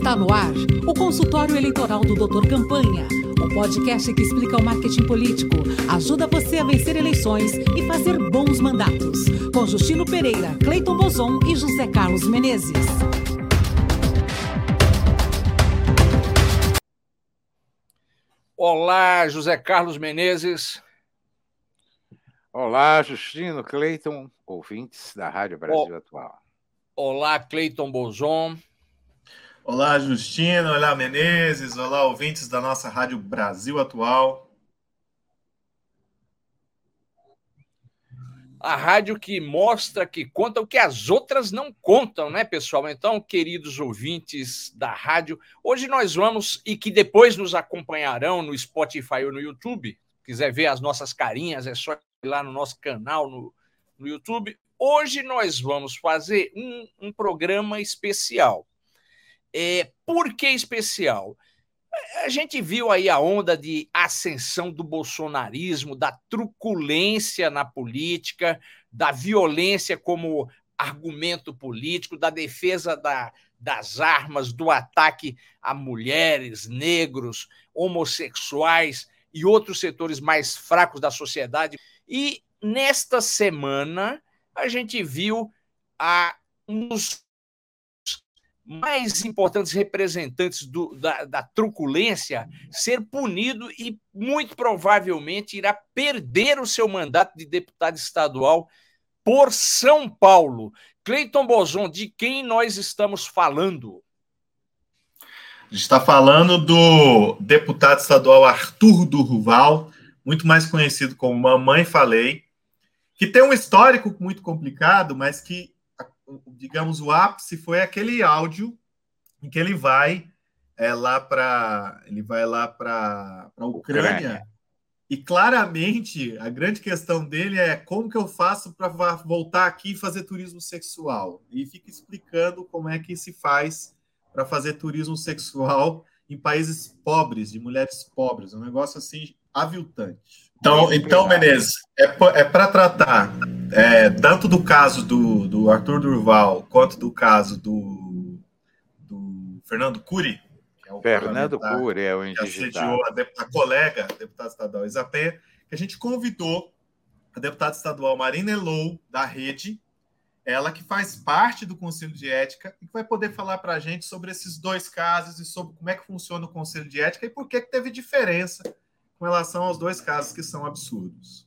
Está no ar o consultório eleitoral do Doutor Campanha, o podcast que explica o marketing político, ajuda você a vencer eleições e fazer bons mandatos. Com Justino Pereira, Cleiton Bozon e José Carlos Menezes. Olá, José Carlos Menezes. Olá, Justino, Cleiton, ouvintes da Rádio Brasil Atual. Olá, Cleiton Bozon. Olá, Justino. Olá, Menezes. Olá, ouvintes da nossa Rádio Brasil Atual. A rádio que mostra, que conta o que as outras não contam, né, pessoal? Então, queridos ouvintes da rádio, hoje nós vamos, e que depois nos acompanharão no Spotify ou no YouTube, quiser ver as nossas carinhas, é só ir lá no nosso canal no, no YouTube. Hoje nós vamos fazer um, um programa especial. É, por que especial? A gente viu aí a onda de ascensão do bolsonarismo, da truculência na política, da violência como argumento político, da defesa da, das armas, do ataque a mulheres, negros, homossexuais e outros setores mais fracos da sociedade. E nesta semana a gente viu a um dos mais importantes representantes do, da, da, truculência ser punido e muito provavelmente irá perder o seu mandato de deputado estadual por São Paulo. Cleiton Bozon, de quem nós estamos falando? A gente está falando do deputado estadual Arthur Durval, muito mais conhecido como Mamãe Falei, que tem um histórico muito complicado, mas que digamos, o ápice foi aquele áudio em que ele vai é, lá para ele vai lá para a Ucrânia, Ucrânia, e claramente a grande questão dele é como que eu faço para voltar aqui e fazer turismo sexual? E fica explicando como é que se faz para fazer turismo sexual em países pobres de mulheres pobres, um negócio assim aviltante. Então, então Menezes, é, é para tratar é, tanto do caso do, do Arthur Durval quanto do caso do, do Fernando Cury, que é o Fernando Cury é o indigitado. A, a colega, a deputada estadual Isapé, que a gente convidou a deputada estadual Marina Elou, da Rede, ela que faz parte do Conselho de Ética e que vai poder falar para a gente sobre esses dois casos e sobre como é que funciona o Conselho de Ética e por que, que teve diferença com relação aos dois casos que são absurdos.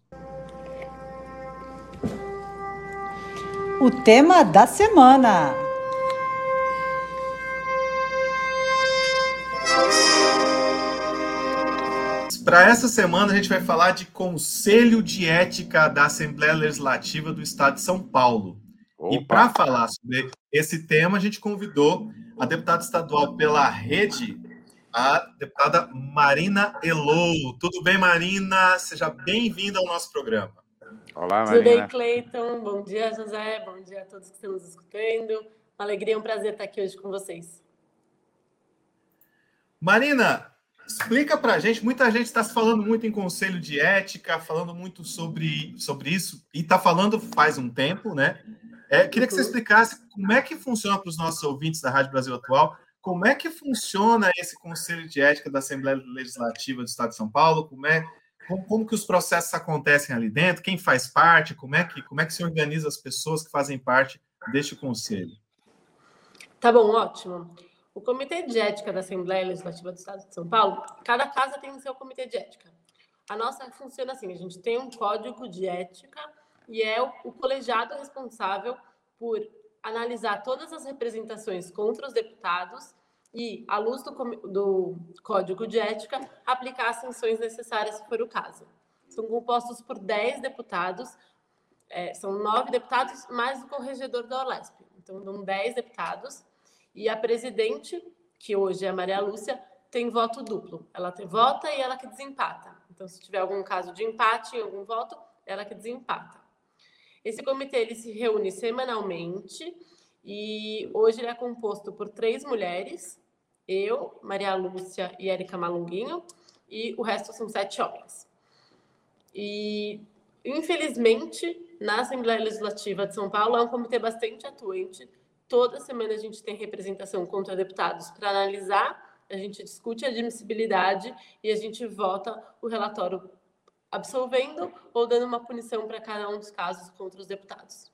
O tema da semana. Para essa semana, a gente vai falar de Conselho de Ética da Assembleia Legislativa do Estado de São Paulo. Opa. E para falar sobre esse tema, a gente convidou a deputada estadual pela Rede, a deputada Marina Elou. Tudo bem, Marina? Seja bem-vinda ao nosso programa. Olá, Marina. Tudo bem, Cleiton? Bom dia, José. Bom dia a todos que estão nos escutando. Uma alegria, um prazer estar aqui hoje com vocês. Marina, explica para a gente. Muita gente está se falando muito em conselho de ética, falando muito sobre, sobre isso, e está falando faz um tempo, né? É, queria que você uhum. explicasse como é que funciona para os nossos ouvintes da Rádio Brasil Atual como é que funciona esse Conselho de Ética da Assembleia Legislativa do Estado de São Paulo? Como é como, como, que os processos acontecem ali dentro? Quem faz parte? Como é que como é que se organiza as pessoas que fazem parte deste conselho? Tá bom, ótimo. O Comitê de Ética da Assembleia Legislativa do Estado de São Paulo, cada casa tem o seu comitê de ética. A nossa funciona assim: a gente tem um código de ética e é o, o colegiado responsável por analisar todas as representações contra os deputados e, à luz do, do Código de Ética, aplicar as sanções necessárias, se for o caso. São compostos por 10 deputados, é, são nove deputados, mais o corregedor da OLESP. Então, são 10 deputados, e a presidente, que hoje é a Maria Lúcia, tem voto duplo. Ela tem, vota e ela que desempata. Então, se tiver algum caso de empate em algum voto, ela que desempata. Esse comitê ele se reúne semanalmente e hoje ele é composto por três mulheres, eu, Maria Lúcia e Érica Malunguinho, e o resto são sete homens. E, infelizmente, na Assembleia Legislativa de São Paulo é um comitê bastante atuante. Toda semana a gente tem representação contra deputados para analisar, a gente discute a admissibilidade e a gente vota o relatório absolvendo ou dando uma punição para cada um dos casos contra os deputados.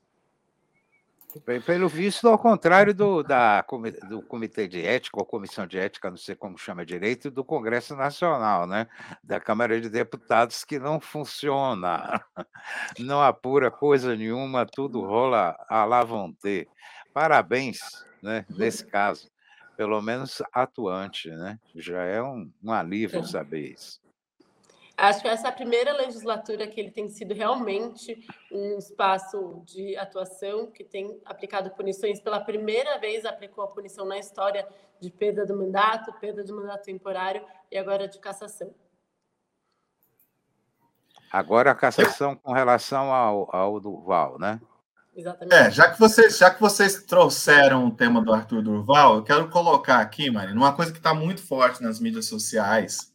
Pelo visto, ao contrário do, da, do Comitê de Ética, ou Comissão de Ética, não sei como chama direito, do Congresso Nacional, né? da Câmara de Deputados, que não funciona, não apura coisa nenhuma, tudo rola à la vontade. Parabéns, né, nesse caso, pelo menos atuante, né? já é um, um alívio saber isso. Acho que essa é a primeira legislatura que ele tem sido realmente um espaço de atuação, que tem aplicado punições. Pela primeira vez, aplicou a punição na história de perda do mandato, perda do mandato temporário e agora de cassação. Agora a cassação com relação ao, ao Duval, né? Exatamente. É, já que vocês, já que vocês trouxeram o tema do Arthur Durval, eu quero colocar aqui, Marina, uma coisa que está muito forte nas mídias sociais,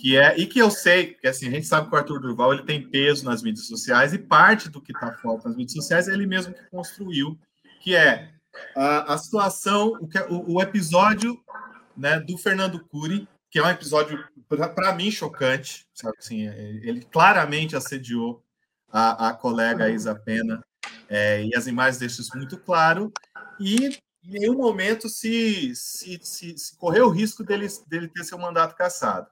que é e que eu sei que assim a gente sabe que o Arthur Durval ele tem peso nas mídias sociais e parte do que está forte nas mídias sociais é ele mesmo que construiu, que é a, a situação, o, que, o, o, episódio né, do Fernando Cury, que é um episódio para mim chocante, sabe assim, ele claramente assediou a, a colega Isa Pena é, e as imagens deixam isso muito claro e em nenhum momento se, se, se, se correu o risco dele, dele ter seu mandato cassado.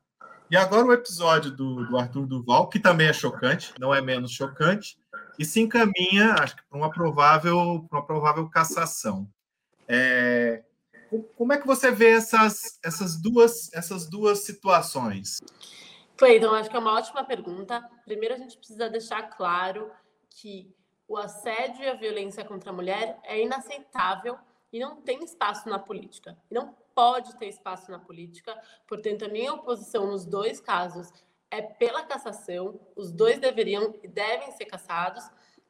E agora o episódio do, do Arthur Duval, que também é chocante, não é menos chocante, e se encaminha, acho que, para uma provável, uma provável cassação. É, como é que você vê essas, essas, duas, essas duas situações? Cleiton, acho que é uma ótima pergunta. Primeiro, a gente precisa deixar claro que o assédio e a violência contra a mulher é inaceitável e não tem espaço na política. Não pode ter espaço na política. Portanto, a minha oposição nos dois casos é pela cassação. Os dois deveriam e devem ser cassados,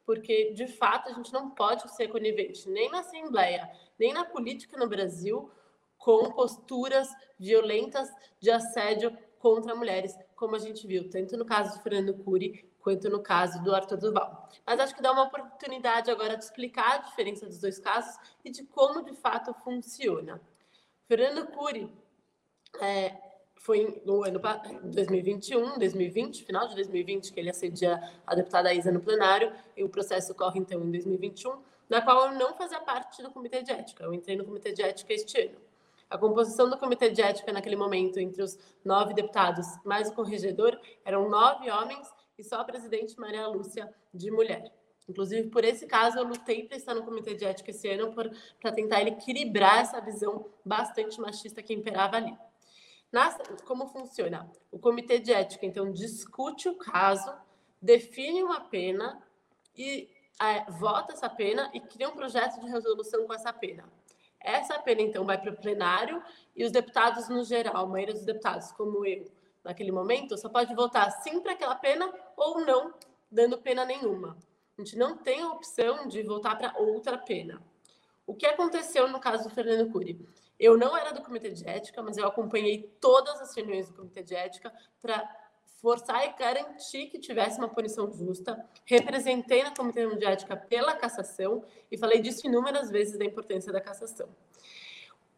porque de fato a gente não pode ser conivente nem na Assembleia, nem na política no Brasil com posturas violentas de assédio contra mulheres, como a gente viu tanto no caso do Fernando Cury quanto no caso do Arthur Duval. Mas acho que dá uma oportunidade agora de explicar a diferença dos dois casos e de como de fato funciona. Fernando Cury é, foi no ano 2021, 2020, final de 2020, que ele acedia a deputada Isa no plenário, e o processo ocorre então em 2021, na qual eu não fazia parte do comitê de ética. Eu entrei no comitê de ética este ano. A composição do comitê de ética naquele momento, entre os nove deputados mais o corregedor, eram nove homens e só a presidente Maria Lúcia de mulher. Inclusive, por esse caso, eu lutei para estar no comitê de ética esse ano para tentar equilibrar essa visão bastante machista que imperava ali. Nas, como funciona? O comitê de ética, então, discute o caso, define uma pena e é, vota essa pena e cria um projeto de resolução com essa pena. Essa pena, então, vai para o plenário e os deputados, no geral, a maioria dos deputados, como eu, naquele momento, só pode votar sim para aquela pena ou não, dando pena nenhuma. A gente não tem a opção de voltar para outra pena. O que aconteceu no caso do Fernando Cury? Eu não era do comitê de ética, mas eu acompanhei todas as reuniões do comitê de ética para forçar e garantir que tivesse uma punição justa. Representei na comitê de ética pela cassação e falei disso inúmeras vezes da importância da cassação.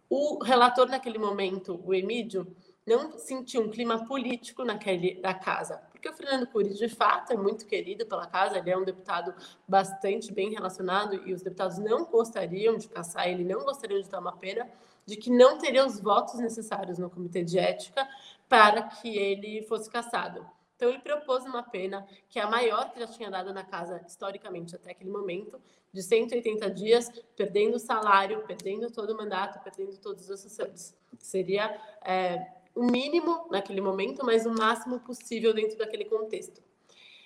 O relator naquele momento, o Emílio, não sentiu um clima político naquele da casa, porque o Fernando Cury, de fato, é muito querido pela casa, ele é um deputado bastante bem relacionado e os deputados não gostariam de caçar ele, não gostariam de dar uma pena, de que não teria os votos necessários no comitê de ética para que ele fosse caçado. Então, ele propôs uma pena que é a maior que já tinha dado na casa historicamente até aquele momento, de 180 dias, perdendo o salário, perdendo todo o mandato, perdendo todos os assessores. Seria é, o mínimo naquele momento, mas o máximo possível dentro daquele contexto.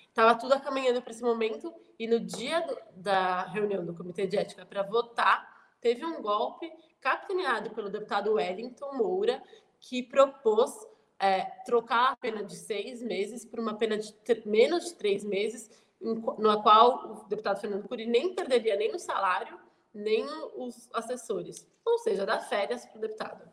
Estava tudo caminhando para esse momento e no dia do, da reunião do Comitê de Ética para votar, teve um golpe capitaneado pelo deputado Wellington Moura, que propôs é, trocar a pena de seis meses por uma pena de menos de três meses, na qual o deputado Fernando Cury nem perderia nem o salário, nem os assessores, ou seja, dar férias para o deputado.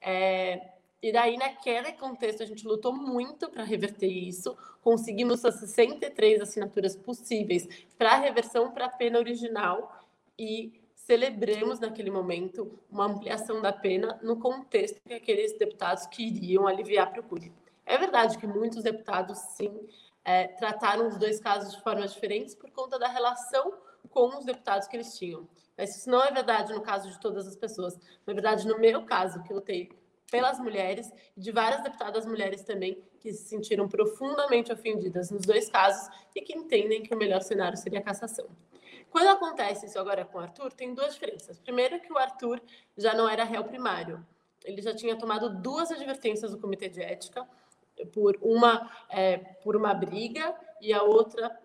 É, e daí, naquele contexto, a gente lutou muito para reverter isso. Conseguimos as 63 assinaturas possíveis para a reversão para a pena original. E celebramos naquele momento uma ampliação da pena no contexto que aqueles deputados queriam aliviar para o Cury. É verdade que muitos deputados, sim, é, trataram os dois casos de formas diferentes por conta da relação com os deputados que eles tinham. Mas isso não é verdade no caso de todas as pessoas. Na verdade, no meu caso, que lutei pelas mulheres de várias deputadas mulheres também que se sentiram profundamente ofendidas nos dois casos e que entendem que o melhor cenário seria a cassação. Quando acontece isso agora com o Arthur, tem duas diferenças. Primeiro, que o Arthur já não era réu primário. Ele já tinha tomado duas advertências do Comitê de Ética, por uma, é, por uma briga e a outra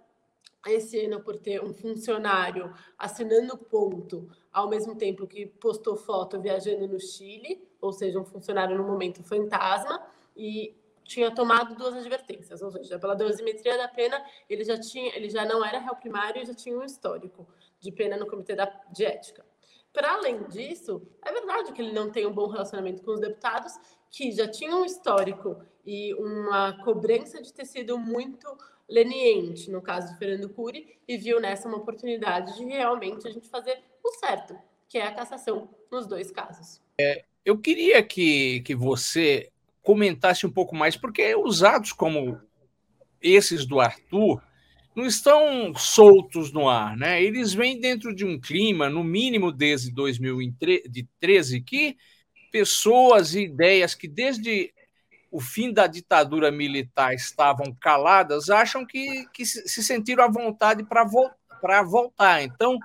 esse ano por ter um funcionário assinando ponto ao mesmo tempo que postou foto viajando no Chile, ou seja, um funcionário no momento fantasma, e tinha tomado duas advertências, ou seja, pela dosimetria da pena, ele já tinha, ele já não era réu primário e já tinha um histórico de pena no comitê da, de ética. Para além disso, é verdade que ele não tem um bom relacionamento com os deputados, que já tinham um histórico e uma cobrança de ter sido muito leniente, no caso do Fernando Cury, e viu nessa uma oportunidade de realmente a gente fazer o certo, que é a cassação nos dois casos. É, eu queria que, que você comentasse um pouco mais, porque os atos como esses do Arthur não estão soltos no ar, né? Eles vêm dentro de um clima, no mínimo desde 2013, que pessoas e ideias que desde o fim da ditadura militar estavam caladas, acham que, que se sentiram à vontade para vo voltar. Então,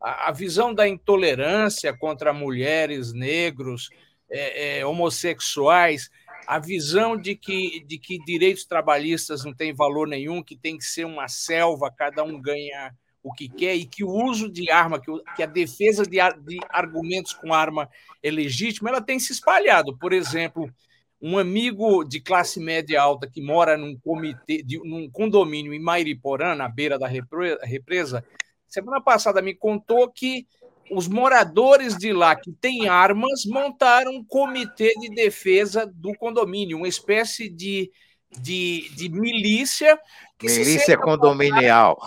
a, visão da intolerância contra mulheres, negros, é, é, homossexuais, a visão de que, de que direitos trabalhistas não têm valor nenhum, que tem que ser uma selva, cada um ganha o que quer, e que o uso de arma, que, que a defesa de, de argumentos com arma é legítima, ela tem se espalhado. Por exemplo, um amigo de classe média alta que mora num comitê, de, num condomínio em Mairiporã, na beira da represa, semana passada me contou que os moradores de lá que têm armas montaram um comitê de defesa do condomínio, uma espécie de, de, de milícia. milícia condominial.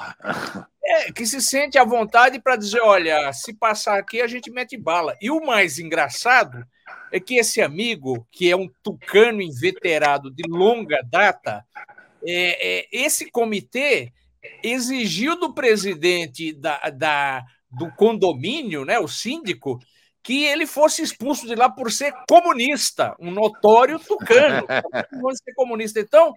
É, que se sente à vontade para dizer: olha, se passar aqui, a gente mete bala. E o mais engraçado é que esse amigo, que é um tucano inveterado de longa data, é, é, esse comitê exigiu do presidente da, da do condomínio, né, o síndico, que ele fosse expulso de lá por ser comunista, um notório tucano, por ser comunista. Então,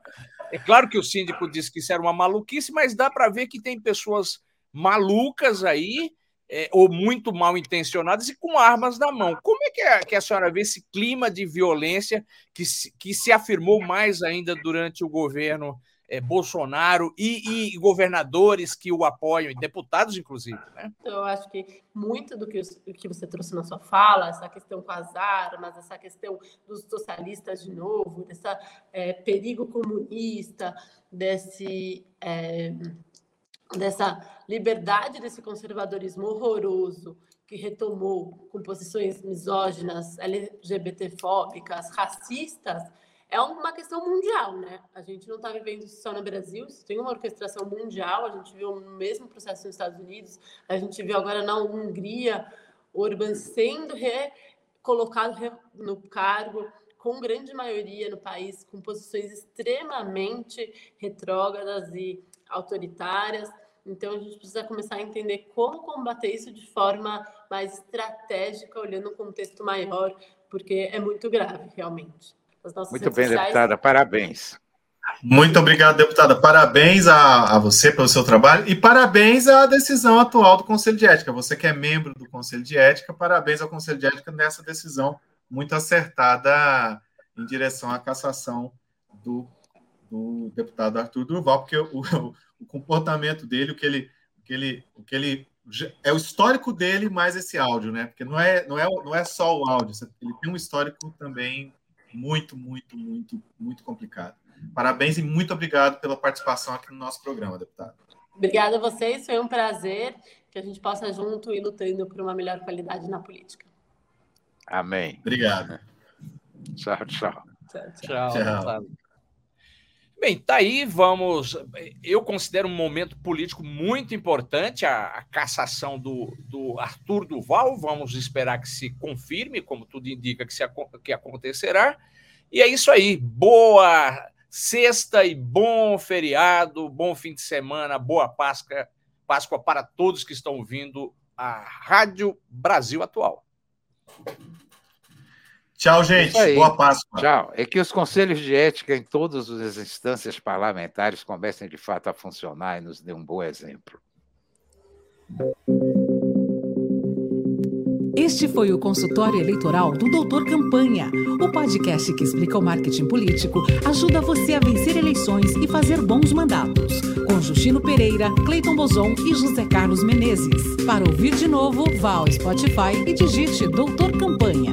é claro que o síndico disse que isso era uma maluquice, mas dá para ver que tem pessoas malucas aí, é, ou muito mal intencionadas e com armas na mão. Como é que, a, que a senhora vê esse clima de violência que se, que se afirmou mais ainda durante o governo é, Bolsonaro e, e, governadores que o apoiam, e deputados, inclusive. Né? Eu acho que muito do que, que você trouxe na sua fala, essa questão com as armas, essa questão dos socialistas de novo, desse é, perigo comunista, desse. É, dessa liberdade desse conservadorismo horroroso que retomou com posições misóginas, LGBTfóbicas, racistas, é uma questão mundial, né? A gente não está vivendo isso só no Brasil, isso tem uma orquestração mundial, a gente viu o mesmo processo nos Estados Unidos, a gente viu agora na Hungria, Orbán sendo colocado no cargo com grande maioria no país, com posições extremamente retrógradas e autoritárias. Então, a gente precisa começar a entender como combater isso de forma mais estratégica, olhando um contexto maior, porque é muito grave, realmente. Muito bem, sociais... deputada, parabéns. Muito obrigado, deputada. Parabéns a, a, você pelo seu trabalho e parabéns à decisão atual do Conselho de Ética. Você que é membro do Conselho de Ética, parabéns ao Conselho de Ética nessa decisão muito acertada em direção à cassação do, do deputado Arthur Durval, porque o, o, o comportamento dele, o que ele, o que ele, o que ele é o histórico dele mais esse áudio, né? Porque não é, não é, não é só o áudio, ele tem um histórico também muito, muito, muito, muito complicado. Parabéns e muito obrigado pela participação aqui no nosso programa, deputado. Obrigada a vocês, foi um prazer que a gente possa junto ir lutando por uma melhor qualidade na política. Amém. Obrigado. tchau, tchau. Tchau, tchau. tchau. Bem, tá aí, vamos. Eu considero um momento político muito importante a, a, cassação do, do Arthur Duval. Vamos esperar que se confirme, como tudo indica que, se, que acontecerá. E é isso aí. Boa sexta e bom feriado, bom fim de semana, boa Páscoa, Páscoa para todos que estão ouvindo a Rádio Brasil Atual. Tchau, gente. Boa Páscoa. Tchau. É que os conselhos de ética em todas as instâncias parlamentares comecem de fato a funcionar e nos dê um bom exemplo. Este foi o consultório eleitoral do Doutor Campanha, o podcast que explica o marketing político, ajuda você a vencer eleições e fazer bons mandatos. Com Justino Pereira, Cleiton Bozon e José Carlos Menezes. Para ouvir de novo, vá ao Spotify e digite Doutor Campanha.